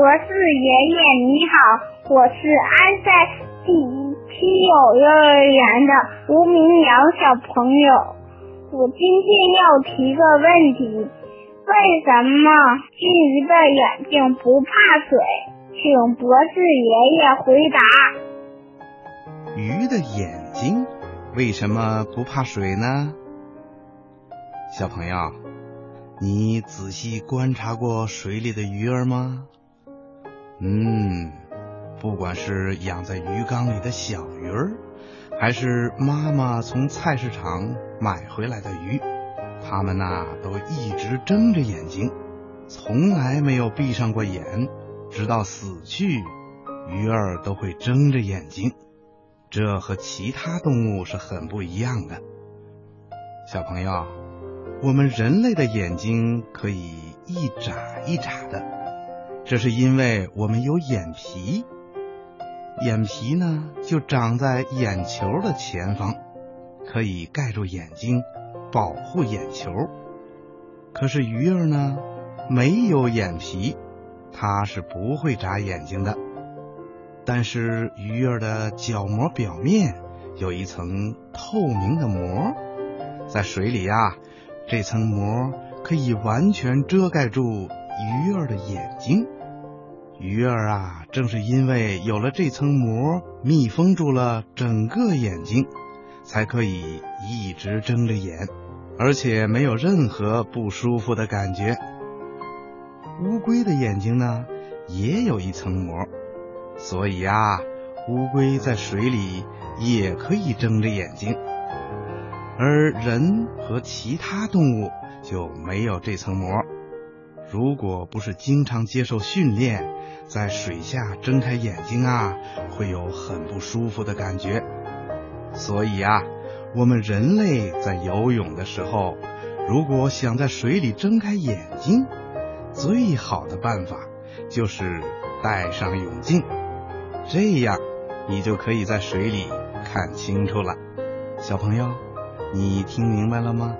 博士爷爷你好，我是安塞第七友幼儿园的吴明阳小朋友，我今天要提个问题，为什么金鱼的眼睛不怕水？请博士爷爷回答。鱼的眼睛为什么不怕水呢？小朋友，你仔细观察过水里的鱼儿吗？嗯，不管是养在鱼缸里的小鱼儿，还是妈妈从菜市场买回来的鱼，它们呐都一直睁着眼睛，从来没有闭上过眼，直到死去，鱼儿都会睁着眼睛。这和其他动物是很不一样的。小朋友，我们人类的眼睛可以一眨一眨的。这是因为我们有眼皮，眼皮呢就长在眼球的前方，可以盖住眼睛，保护眼球。可是鱼儿呢没有眼皮，它是不会眨眼睛的。但是鱼儿的角膜表面有一层透明的膜，在水里呀，这层膜可以完全遮盖住鱼儿的眼睛。鱼儿啊，正是因为有了这层膜，密封住了整个眼睛，才可以一直睁着眼，而且没有任何不舒服的感觉。乌龟的眼睛呢，也有一层膜，所以啊，乌龟在水里也可以睁着眼睛，而人和其他动物就没有这层膜。如果不是经常接受训练，在水下睁开眼睛啊，会有很不舒服的感觉。所以啊，我们人类在游泳的时候，如果想在水里睁开眼睛，最好的办法就是戴上泳镜，这样你就可以在水里看清楚了。小朋友，你听明白了吗？